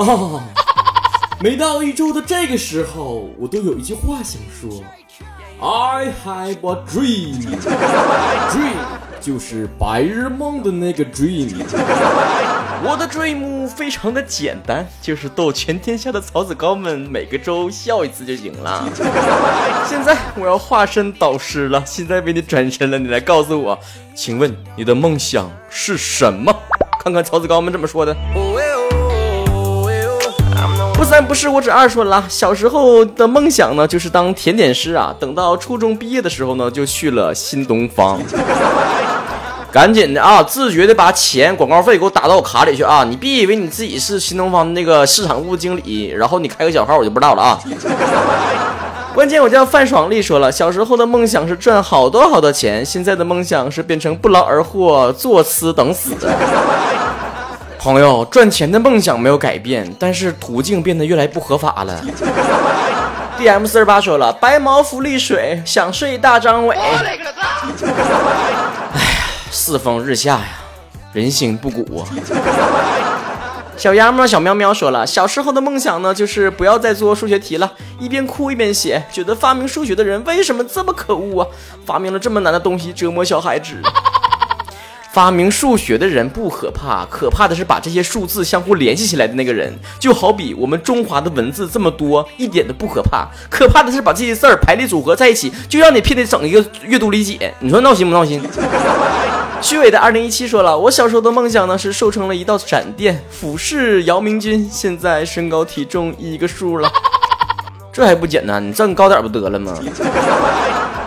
啊，每到一周的这个时候，我都有一句话想说：I have a dream，dream 就是白日梦的那个 dream。我的 dream 非常的简单，就是逗全天下的曹子高们每个周笑一次就行了。现在我要化身导师了，现在为你转身了，你来告诉我，请问你的梦想是什么？看看曹子高们怎么说的。不三不四，我只二说了。小时候的梦想呢，就是当甜点师啊。等到初中毕业的时候呢，就去了新东方。赶紧的啊，自觉的把钱广告费给我打到我卡里去啊！你别以为你自己是新东方那个市场部经理，然后你开个小号我就不知道了啊。关键我叫范爽丽说了，小时候的梦想是赚好多好多钱，现在的梦想是变成不劳而获、坐吃等死。朋友，赚钱的梦想没有改变，但是途径变得越来越不合法了。D M 四十八说了，白毛浮绿水，想睡大张伟。哎呀。世风日下呀，人心不古啊！小鸭们小喵喵说了，小时候的梦想呢，就是不要再做数学题了，一边哭一边写，觉得发明数学的人为什么这么可恶啊？发明了这么难的东西折磨小孩子。发明数学的人不可怕，可怕的是把这些数字相互联系起来的那个人。就好比我们中华的文字这么多，一点都不可怕，可怕的是把这些字儿排列组合在一起，就让你偏得整一个阅读理解。你说闹心不闹心？虚伪的二零一七说了，我小时候的梦想呢是瘦成了一道闪电，俯视姚明军。现在身高体重一个数了，这还不简单？你站高点不得了吗？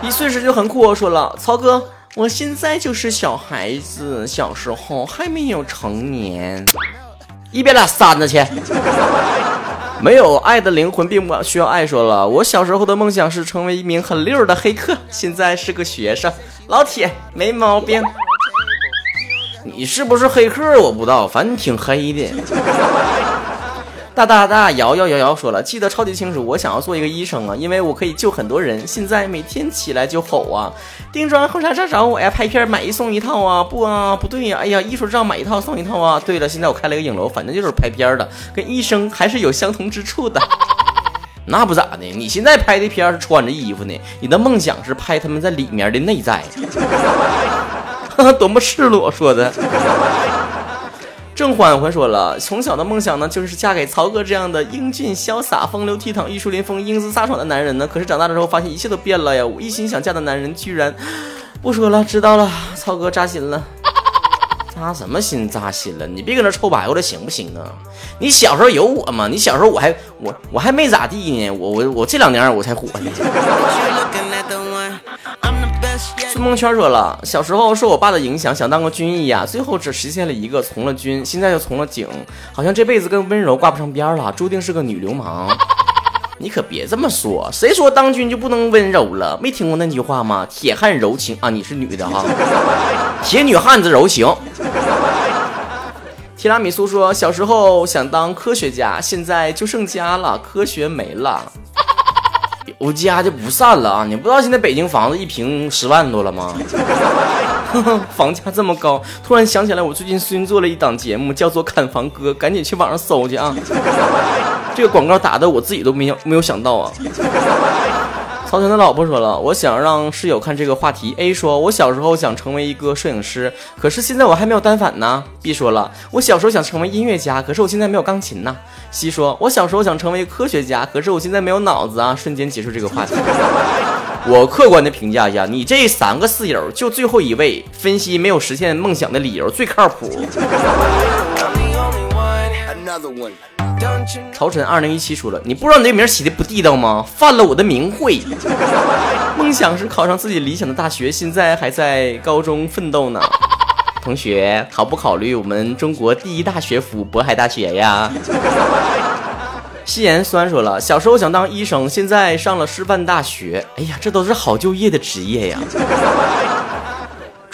一岁时就很酷。说了，曹哥，我现在就是小孩子，小时候还没有成年。一边拉扇子去。没有爱的灵魂并不需要爱。说了，我小时候的梦想是成为一名很溜的黑客，现在是个学生。老铁，没毛病。你是不是黑客？我不知道，反正挺黑的。大大大摇摇摇摇说了，记得超级清楚。我想要做一个医生啊，因为我可以救很多人。现在每天起来就吼啊，定妆后啥啥找，我呀拍片买一送一套啊，不啊不对呀，哎呀艺术照买一套送一套啊。对了，现在我开了个影楼，反正就是拍片的，跟医生还是有相同之处的。那不咋的，你现在拍的片是穿着衣服呢，你的梦想是拍他们在里面的内在。多么赤裸说的！郑欢欢说了，从小的梦想呢，就是嫁给曹哥这样的英俊潇洒、风流倜傥、玉树临风、英姿飒爽的男人呢。可是长大了之后，发现一切都变了呀！我一心想嫁的男人，居然不说了，知道了。曹哥扎心了，扎什么心？扎心了？你别搁那臭白话了，行不行啊？你小时候有我吗？你小时候我还我我还没咋地呢，我我我这两年我才火呢。孙梦圈说了，小时候受我爸的影响，想当个军医呀，最后只实现了一个从了军，现在又从了警，好像这辈子跟温柔挂不上边了，注定是个女流氓。你可别这么说，谁说当军就不能温柔了？没听过那句话吗？铁汉柔情啊，你是女的哈，铁女汉子柔情。提拉米苏说，小时候想当科学家，现在就剩家了，科学没了。我家就不散了啊！你不知道现在北京房子一平十万多了吗？房价这么高，突然想起来，我最近新做了一档节目，叫做《看房哥》，赶紧去网上搜去啊！这个广告打的我自己都没有没有想到啊！曹晨的老婆说了，我想让室友看这个话题。A 说，我小时候想成为一个摄影师，可是现在我还没有单反呢。B 说了，我小时候想成为音乐家，可是我现在没有钢琴呢。C 说，我小时候想成为科学家，可是我现在没有脑子啊。瞬间结束这个话题。我客观的评价一下，你这三个室友，就最后一位分析没有实现梦想的理由最靠谱。曹晨二零一七说了，你不知道你这名起的不地道吗？犯了我的名讳。梦想是考上自己理想的大学，现在还在高中奋斗呢。同学，考不考虑我们中国第一大学府渤海大学呀？夕颜酸说了，小时候想当医生，现在上了师范大学。哎呀，这都是好就业的职业呀。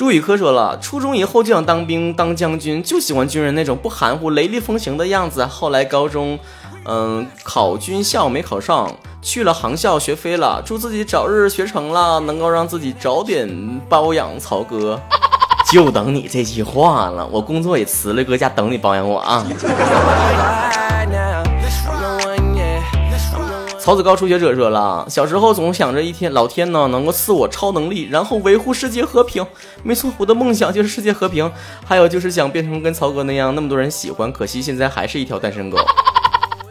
朱宇科说了，初中以后就想当兵当将军，就喜欢军人那种不含糊、雷厉风行的样子。后来高中，嗯，考军校没考上，去了航校学飞了。祝自己早日学成了，能够让自己早点包养曹哥。就等你这句话了，我工作也辞了，搁家等你包养我啊。曹子高初学者说了，小时候总想着一天老天呢能够赐我超能力，然后维护世界和平。没错，我的梦想就是世界和平，还有就是想变成跟曹哥那样那么多人喜欢。可惜现在还是一条单身狗。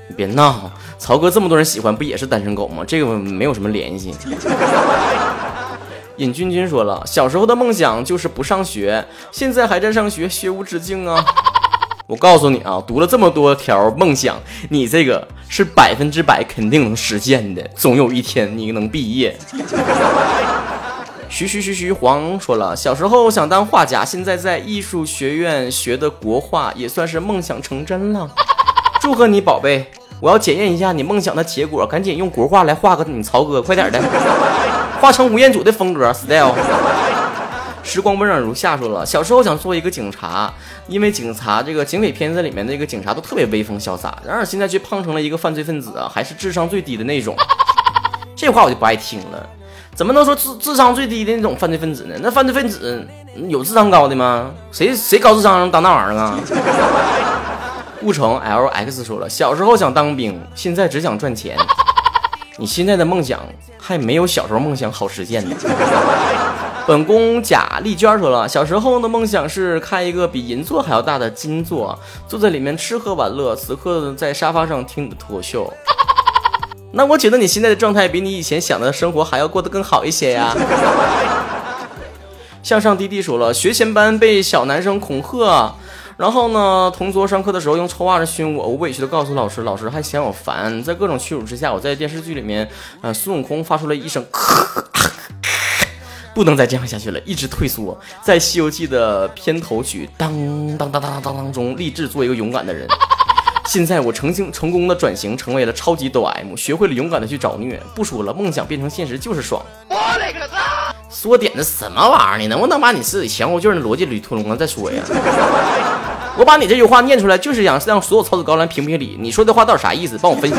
你 别闹，曹哥这么多人喜欢，不也是单身狗吗？这个没有什么联系。尹君君说了，小时候的梦想就是不上学，现在还在上学，学无止境啊。我告诉你啊，读了这么多条梦想，你这个是百分之百肯定能实现的，总有一天你能毕业。徐徐徐徐黄说了，小时候想当画家，现在在艺术学院学的国画，也算是梦想成真了。祝贺你，宝贝！我要检验一下你梦想的结果，赶紧用国画来画个你曹哥，快点的，画成吴彦祖的风格 style。时光温暖如夏说了，小时候想做一个警察，因为警察这个警匪片子里面那个警察都特别威风潇洒，然而现在却胖成了一个犯罪分子啊，还是智商最低的那种。这话我就不爱听了，怎么能说智智商最低的那种犯罪分子呢？那犯罪分子有智商高的吗？谁谁高智商当那玩意儿啊？误成 L X 说了，小时候想当兵，现在只想赚钱。你现在的梦想还没有小时候梦想好实现呢。本宫贾丽娟说了，小时候的梦想是开一个比银座还要大的金座，坐在里面吃喝玩乐。此刻在沙发上听你的脱秀。那我觉得你现在的状态比你以前想的生活还要过得更好一些呀。向上滴滴说了，学前班被小男生恐吓，然后呢，同桌上课的时候用臭袜子熏我，我委屈的告诉老师，老师还嫌我烦。在各种屈辱之下，我在电视剧里面，呃，孙悟空发出了一声咳。不能再这样下去了，一直退缩，在《西游记》的片头曲当当当当当当中，立志做一个勇敢的人。现在我成经成功的转型成为了超级抖 M，学会了勇敢的去找虐。不说了，梦想变成现实就是爽。我勒个擦！说点的什么玩意儿？你能不能把你自己前后句的逻辑捋通了再说呀？我把你这句话念出来，就是想让所有操子高来评评理。你说的话到底啥意思？帮我分析。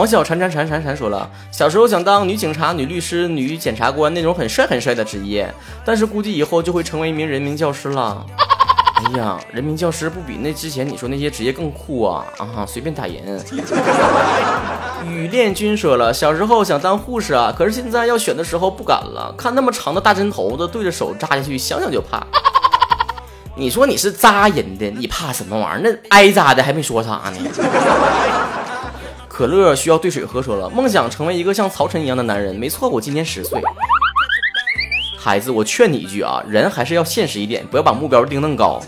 王小婵婵婵婵婵说了，小时候想当女警察、女律师、女检察官那种很帅很帅的职业，但是估计以后就会成为一名人民教师了。哎呀，人民教师不比那之前你说那些职业更酷啊！啊，随便打人。雨恋君说了，小时候想当护士啊，可是现在要选的时候不敢了，看那么长的大针头子对着手扎下去，想想就怕。你说你是扎人的，你怕什么玩意儿？那挨扎的还没说啥呢。可乐需要兑水喝。说了，梦想成为一个像曹晨一样的男人。没错，我今年十岁。孩子，我劝你一句啊，人还是要现实一点，不要把目标定那么高。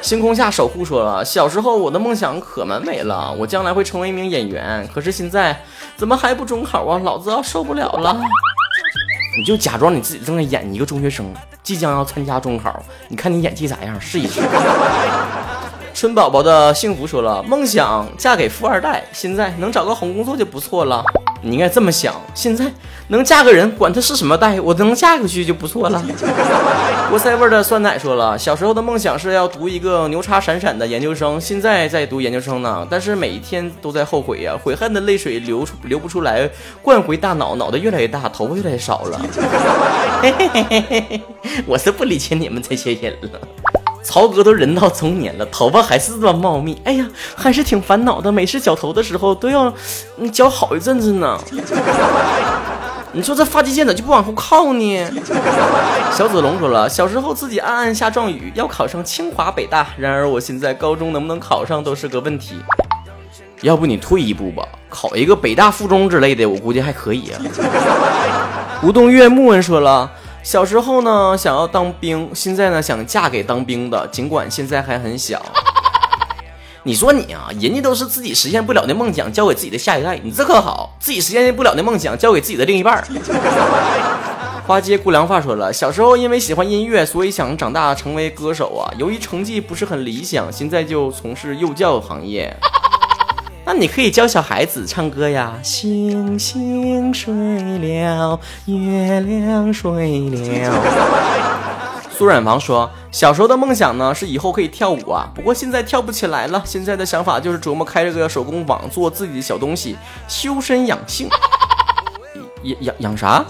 星空下守护说了，小时候我的梦想可完美了，我将来会成为一名演员。可是现在怎么还不中考啊？老子要受不了了。你就假装你自己正在演一个中学生，即将要参加中考，你看你演技咋样？试一试。春宝宝的幸福说了，梦想嫁给富二代，现在能找个好工作就不错了。你应该这么想，现在能嫁个人，管他是什么代，我都能嫁过去就不错了。菠菜味的酸奶说了，小时候的梦想是要读一个牛叉闪闪的研究生，现在在读研究生呢，但是每一天都在后悔呀，悔恨的泪水流出流不出来，灌回大脑，脑袋越来越大，头发越来越少了。嘿嘿嘿嘿嘿嘿，我是不理解你们这些人了。曹哥都人到中年了，头发还是这么茂密，哎呀，还是挺烦恼的。每次绞头的时候都要你绞好一阵子呢。你说这发际线咋就不往后靠呢？小子龙说了，小时候自己暗暗下状语要考上清华北大，然而我现在高中能不能考上都是个问题。要不你退一步吧，考一个北大附中之类的，我估计还可以啊。吴东岳木文说了。小时候呢，想要当兵，现在呢，想嫁给当兵的，尽管现在还很小。你说你啊，人家都是自己实现不了的梦想，交给自己的下一代，你这可好，自己实现不了的梦想，交给自己的另一半。花街姑娘发说了，小时候因为喜欢音乐，所以想长大成为歌手啊。由于成绩不是很理想，现在就从事幼教行业。那你可以教小孩子唱歌呀。星星睡了，月亮睡了。苏软房说，小时候的梦想呢是以后可以跳舞啊，不过现在跳不起来了。现在的想法就是琢磨开这个手工坊，做自己的小东西，修身养性。养养养啥？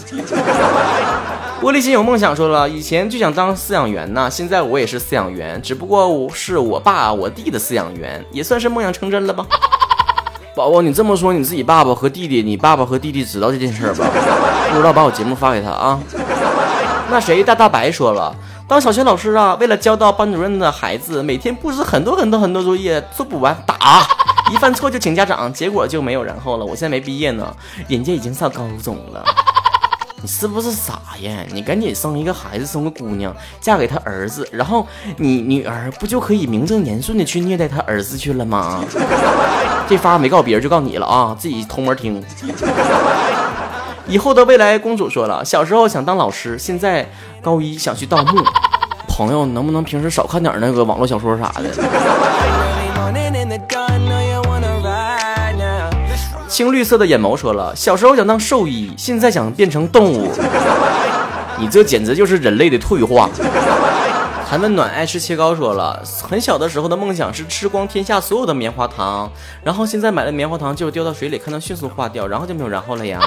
玻璃心有梦想说了，以前就想当饲养员呢，现在我也是饲养员，只不过我是我爸我弟的饲养员，也算是梦想成真了吧。宝宝，你这么说，你自己爸爸和弟弟，你爸爸和弟弟知道这件事吧？不知道把我节目发给他啊。那谁大大白说了，当小学老师啊，为了教到班主任的孩子，每天布置很多很多很多作业，做不完打，一犯错就请家长，结果就没有然后了。我现在没毕业呢，人家已经上高中了。你是不是傻呀？你赶紧生一个孩子，生个姑娘，嫁给他儿子，然后你女儿不就可以名正言顺的去虐待他儿子去了吗？这发没告别人，就告你了啊！自己偷摸听。以后的未来公主说了，小时候想当老师，现在高一想去盗墓。朋友，能不能平时少看点那个网络小说啥的？青绿色的眼眸说了，小时候想当兽医，现在想变成动物。你这简直就是人类的退化。韩温暖爱吃切糕说了，很小的时候的梦想是吃光天下所有的棉花糖，然后现在买了棉花糖就掉到水里，看到迅速化掉，然后就没有然后了呀。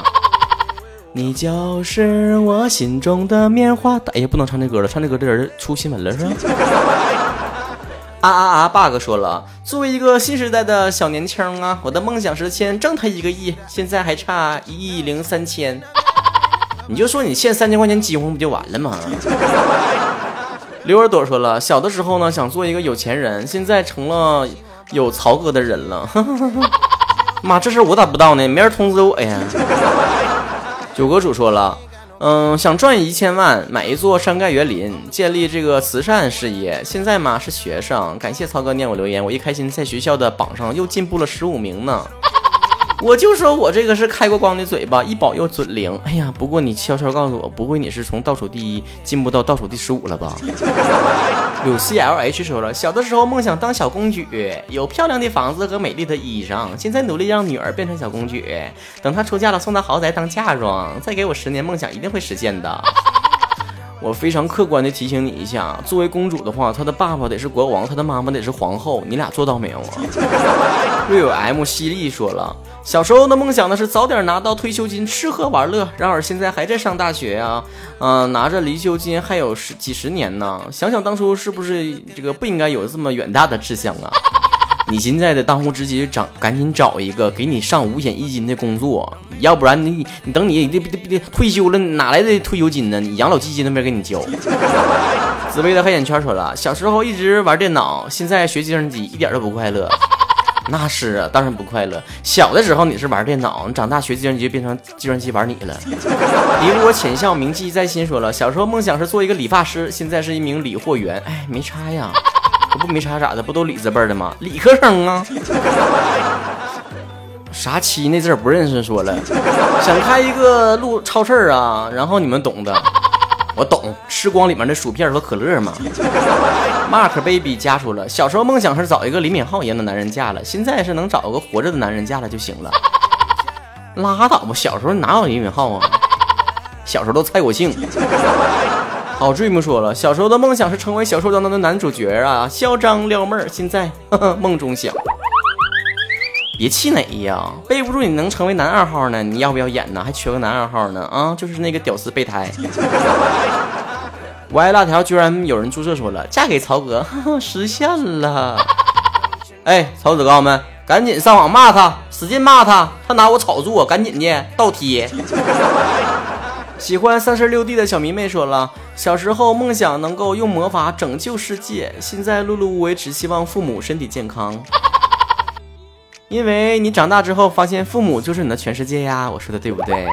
你就是我心中的棉花糖。哎呀，不能唱这歌了，唱这歌这人出新闻了是吧？啊啊啊！bug 说了，作为一个新时代的小年轻啊，我的梦想是先挣他一个亿，现在还差一亿零三千。你就说你欠三千块钱饥荒不就完了吗？刘耳朵说了，小的时候呢想做一个有钱人，现在成了有曹哥的人了。妈，这事我咋不知道呢？没人通知我呀。九阁主说了。嗯，想赚一千万买一座山盖园林，建立这个慈善事业。现在嘛是学生，感谢曹哥念我留言，我一开心在学校的榜上又进步了十五名呢。我就说我这个是开过光的嘴巴，一保佑准灵。哎呀，不过你悄悄告诉我，不会你是从倒数第一进步到倒数第十五了吧？鲁西 LH 说了，小的时候梦想当小公举，有漂亮的房子和美丽的衣裳。现在努力让女儿变成小公举，等她出嫁了送到豪宅当嫁妆。再给我十年，梦想一定会实现的。我非常客观的提醒你一下，作为公主的话，她的爸爸得是国王，她的妈妈得是皇后。你俩做到没有啊？瑞有 M 犀利说了，小时候的梦想呢是早点拿到退休金，吃喝玩乐。然而现在还在上大学呀，嗯，拿着离休金还有十几十年呢。想想当初是不是这个不应该有这么远大的志向啊？你现在的当务之急，找赶紧找一个给你上五险一金的工作，要不然你你等你这这这退休了，哪来的退休金呢？你养老基金都没给你交。紫薇的黑眼圈说了，小时候一直玩电脑，现在学计算机一点都不快乐。那是啊，当然不快乐。小的时候你是玩电脑，你长大学计算机变成计算机玩你了。离我浅笑铭记在心说了，小时候梦想是做一个理发师，现在是一名理货员。哎，没差呀。这不没差咋的？不都理字辈的吗？理科生啊！啥七那字不认识？说了，想开一个路超市啊，然后你们懂的，我懂，吃光里面的薯片和可乐嘛。Mark Baby 加出了，小时候梦想是找一个李敏镐一样的男人嫁了，现在是能找个活着的男人嫁了就行了。拉倒吧，小时候哪有李敏镐啊？小时候都蔡国庆。好 dream 说了，小时候的梦想是成为小说当中的男主角啊，嚣张撩妹儿。现在 梦中想，别气馁呀，背不住你能成为男二号呢？你要不要演呢？还缺个男二号呢？啊，就是那个屌丝备胎。歪辣条居然有人注册说了，嫁给曹哥，实现了。哎，曹子高们，赶紧上网骂他，使劲骂他，他拿我炒作，赶紧的倒贴。喜欢三十六 D 的小迷妹说了，小时候梦想能够用魔法拯救世界，现在碌碌无为，只希望父母身体健康。因为你长大之后发现父母就是你的全世界呀，我说的对不对？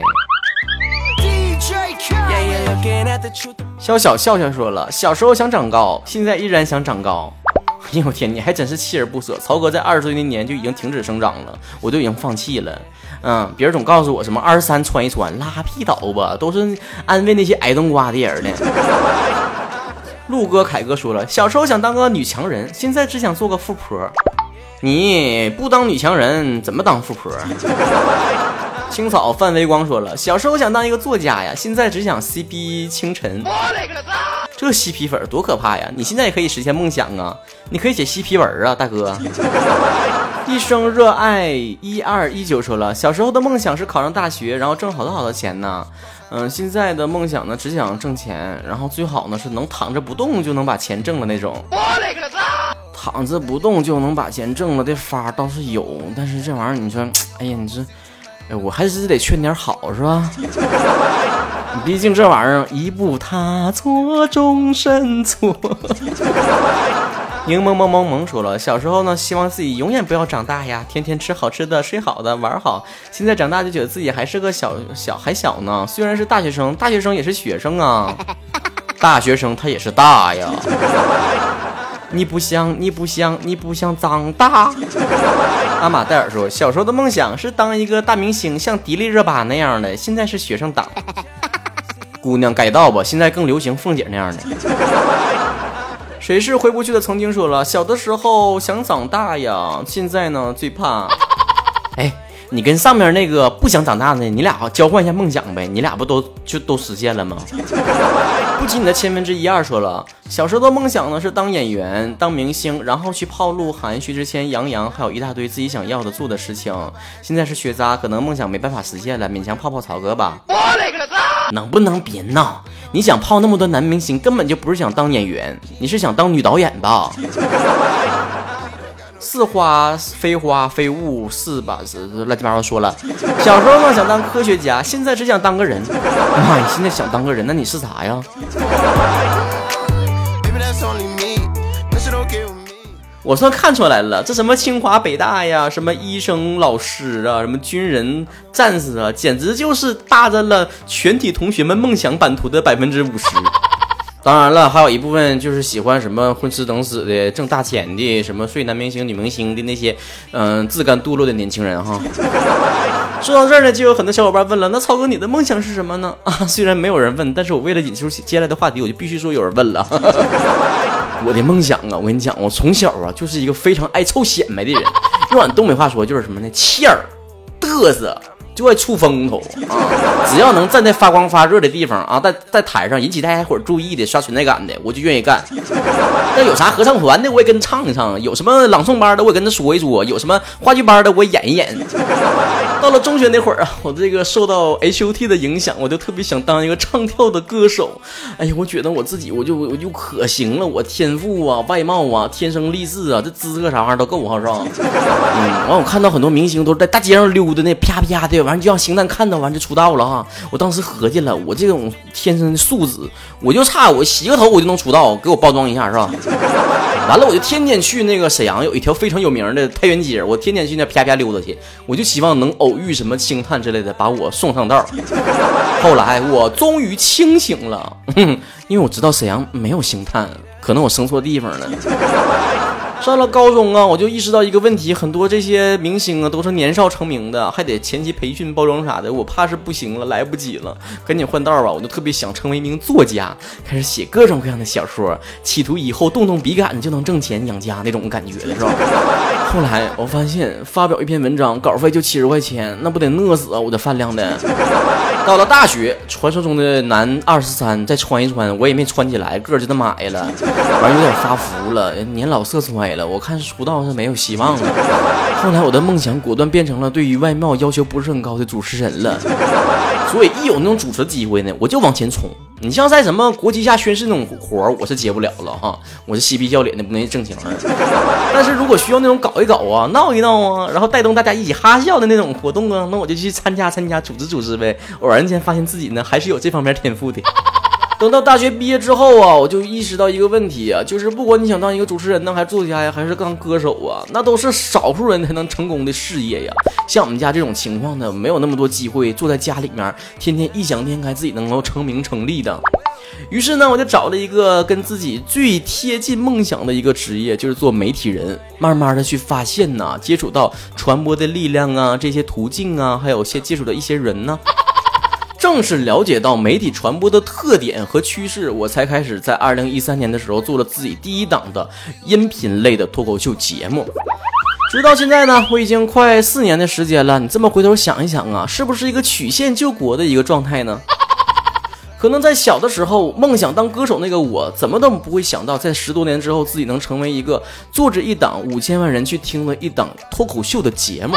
小小笑笑说了，小时候想长高，现在依然想长高。哎呦天，你还真是锲而不舍。曹哥在二十岁那年就已经停止生长了，我就已经放弃了。嗯，别人总告诉我什么二十三穿一穿，拉屁倒吧，都是安慰那些矮冬瓜的人的。陆哥、凯哥说了，小时候想当个女强人，现在只想做个富婆。你不当女强人，怎么当富婆？青草范微光说了，小时候想当一个作家呀，现在只想 CP 清晨。这嬉皮粉多可怕呀！你现在也可以实现梦想啊，你可以写嬉皮文啊，大哥。一生热爱一二一九说了，小时候的梦想是考上大学，然后挣好多好多钱呢。嗯，现在的梦想呢，只想挣钱，然后最好呢是能躺着不动就能把钱挣了那种。我勒个擦！躺着不动就能把钱挣了的法倒是有，但是这玩意儿你说，哎呀，你说，哎，我还是得劝点好是吧？毕竟这玩意儿一步踏错，终身错。柠檬萌萌萌说了，小时候呢，希望自己永远不要长大呀，天天吃好吃的，睡好的，玩好。现在长大就觉得自己还是个小小还小呢，虽然是大学生，大学生也是学生啊，大学生他也是大呀。你不想，你不想，你不想长大。阿玛戴尔说，小时候的梦想是当一个大明星，像迪丽热巴那样的，现在是学生党。姑娘改道吧，现在更流行凤姐那样的。谁是回不去的？曾经说了，小的时候想长大呀，现在呢最怕。哎，你跟上面那个不想长大的，你俩交换一下梦想呗，你俩不都就都实现了吗？不及你的千分之一二。说了，小时候的梦想呢是当演员、当明星，然后去泡鹿晗、薛之谦、杨洋，还有一大堆自己想要的做的事情。现在是学渣，可能梦想没办法实现了，勉强泡泡曹哥吧。我勒个擦！能不能别闹？你想泡那么多男明星，根本就不是想当演员，你是想当女导演吧？似花非花非雾是吧？是乱七八糟说了。小时候呢想当科学家，现在只想当个人。妈，你现在想当个人，那你是啥呀？我算看出来了，这什么清华北大呀，什么医生老师啊，什么军人战士啊，简直就是霸占了全体同学们梦想版图的百分之五十。当然了，还有一部分就是喜欢什么混吃等死的、挣大钱的，什么睡男明星、女明星的那些，嗯，自甘堕落的年轻人哈。说到这儿呢，就有很多小伙伴问了，那超哥你的梦想是什么呢？啊，虽然没有人问，但是我为了引出接下来的话题，我就必须说有人问了。我的梦想啊，我跟你讲，我从小啊就是一个非常爱臭显摆的人。用俺东北话说就是什么呢？欠儿、嘚瑟，就爱出风头啊！只要能站在发光发热的地方啊，在在台上引起大家伙注意的、刷存在感的，我就愿意干。那有啥合唱团的，我也跟唱一唱；有什么朗诵班的，我也跟他说一说；有什么话剧班的，我也演一演。到了中学那会儿啊，我这个受到 H O T 的影响，我就特别想当一个唱跳的歌手。哎呀，我觉得我自己，我就我就可行了，我天赋啊，外貌啊，天生丽质啊，这姿色啥玩意儿都够哈，是吧？嗯，完我看到很多明星都是在大街上溜达那啪啪的，完就让星探看到，完就出道了哈。我当时合计了，我这种天生的素质，我就差我洗个头我就能出道，给我包装一下是吧？完了，我就天天去那个沈阳有一条非常有名的太原街，我天天去那啪啪溜达去，我就希望能偶遇什么星探之类的，把我送上道。后来我终于清醒了，因为我知道沈阳没有星探，可能我生错地方了。上了高中啊，我就意识到一个问题，很多这些明星啊都是年少成名的，还得前期培训、包装啥的，我怕是不行了，来不及了，赶紧换道吧。我就特别想成为一名作家，开始写各种各样的小说，企图以后动动笔杆就能挣钱养家那种感觉的是吧？后来我发现发表一篇文章稿费就七十块钱，那不得饿死啊！我的饭量的。到了大学，传说中的男二十三再穿一穿，我也没穿起来，个儿就那么矮了，完有点发福了，年老色衰了。我看出道是没有希望了。后来我的梦想果断变成了对于外貌要求不是很高的主持人了。所以一有那种主持机会呢，我就往前冲。你像在什么国旗下宣誓那种活儿，我是接不了了哈，我是嬉皮笑脸的，不能正经的。但是如果需要那种搞一搞啊，闹一闹啊，然后带动大家一起哈笑的那种活动啊，那我就去参加参加，组织组织呗。偶然间发现自己呢，还是有这方面天赋的。等到大学毕业之后啊，我就意识到一个问题啊，就是不管你想当一个主持人呢，还是作家呀，还是当歌手啊，那都是少数人才能成功的事业呀。像我们家这种情况呢，没有那么多机会坐在家里面，天天异想天开自己能够成名成利的。于是呢，我就找了一个跟自己最贴近梦想的一个职业，就是做媒体人。慢慢的去发现呐，接触到传播的力量啊，这些途径啊，还有些接触的一些人呢。正是了解到媒体传播的特点和趋势，我才开始在二零一三年的时候做了自己第一档的音频类的脱口秀节目。直到现在呢，我已经快四年的时间了。你这么回头想一想啊，是不是一个曲线救国的一个状态呢？可能在小的时候，梦想当歌手那个我，怎么都不会想到，在十多年之后，自己能成为一个做着一档五千万人去听的一档脱口秀的节目。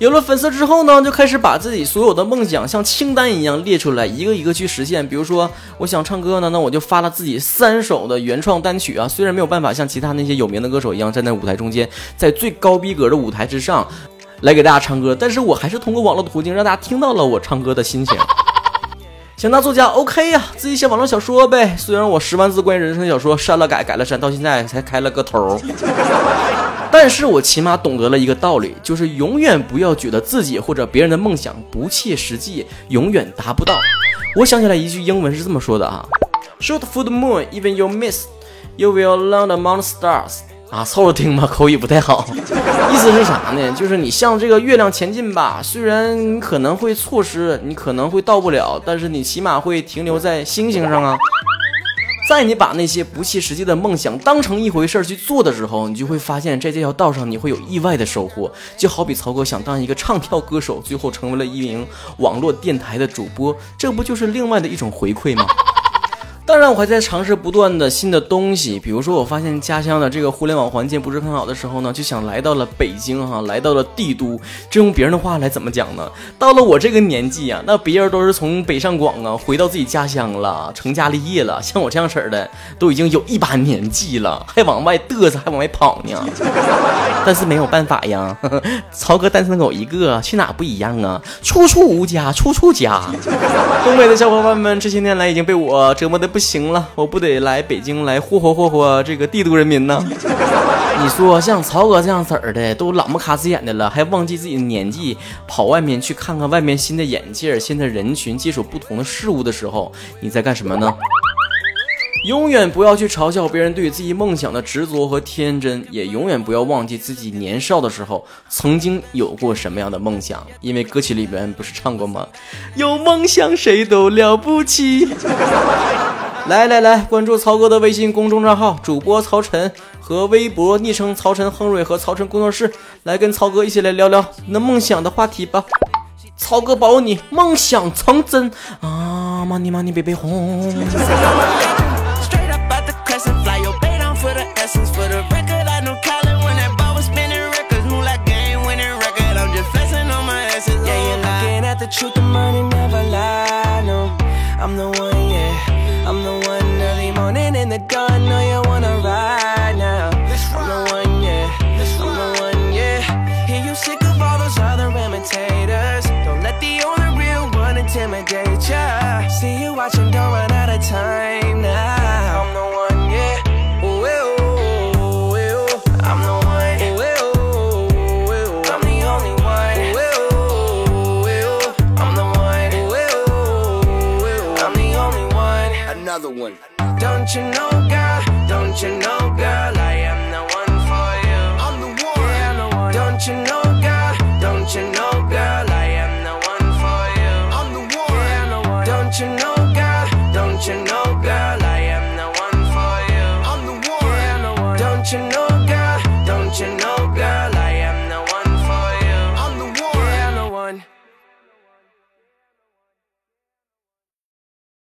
有了粉丝之后呢，就开始把自己所有的梦想像清单一样列出来，一个一个去实现。比如说，我想唱歌呢，那我就发了自己三首的原创单曲啊。虽然没有办法像其他那些有名的歌手一样站在舞台中间，在最高逼格的舞台之上来给大家唱歌，但是我还是通过网络途径让大家听到了我唱歌的心情。想当作家，OK 呀，自己写网络小说呗。虽然我十万字关于人生的小说删了改，改了删，到现在才开了个头，但是我起码懂得了一个道理，就是永远不要觉得自己或者别人的梦想不切实际，永远达不到。我想起来一句英文是这么说的啊：Shoot for the moon, even you miss, you will learn among stars. 啊，凑合听吧，口语不太好。意思是啥呢？就是你向这个月亮前进吧，虽然你可能会错失，你可能会到不了，但是你起码会停留在星星上啊。在你把那些不切实际的梦想当成一回事儿去做的时候，你就会发现，在这条道上你会有意外的收获。就好比曹哥想当一个唱跳歌手，最后成为了一名网络电台的主播，这不就是另外的一种回馈吗？当然，我还在尝试不断的新的东西，比如说，我发现家乡的这个互联网环境不是很好的时候呢，就想来到了北京哈，来到了帝都。这用别人的话来怎么讲呢？到了我这个年纪啊，那别人都是从北上广啊回到自己家乡了，成家立业了，像我这样式的，都已经有一把年纪了，还往外嘚瑟，还往外跑呢。但是没有办法呀，曹哥单身狗一个，去哪不一样啊？处处无家，处处家。东北的小伙伴们，这些年来已经被我折磨的不。行了，我不得来北京来霍霍霍霍这个帝都人民呢？你说像曹哥这样子儿的，都老么卡死眼的了，还忘记自己的年纪，跑外面去看看外面新的眼界，新的人群接触不同的事物的时候，你在干什么呢？永远不要去嘲笑别人对自己梦想的执着和天真，也永远不要忘记自己年少的时候曾经有过什么样的梦想。因为歌曲里边不是唱过吗？有梦想谁都了不起。来来来，关注曹哥的微信公众账号，主播曹晨和微博昵称曹晨亨瑞和曹晨工作室，来跟曹哥一起来聊聊那梦想的话题吧。曹哥保你梦想成真啊！Money money baby 红。another one. Don't you know, girl? Don't you know, girl? I am the one for you. I'm the one. Yeah, I'm the one. Don't you know, girl? Don't you know?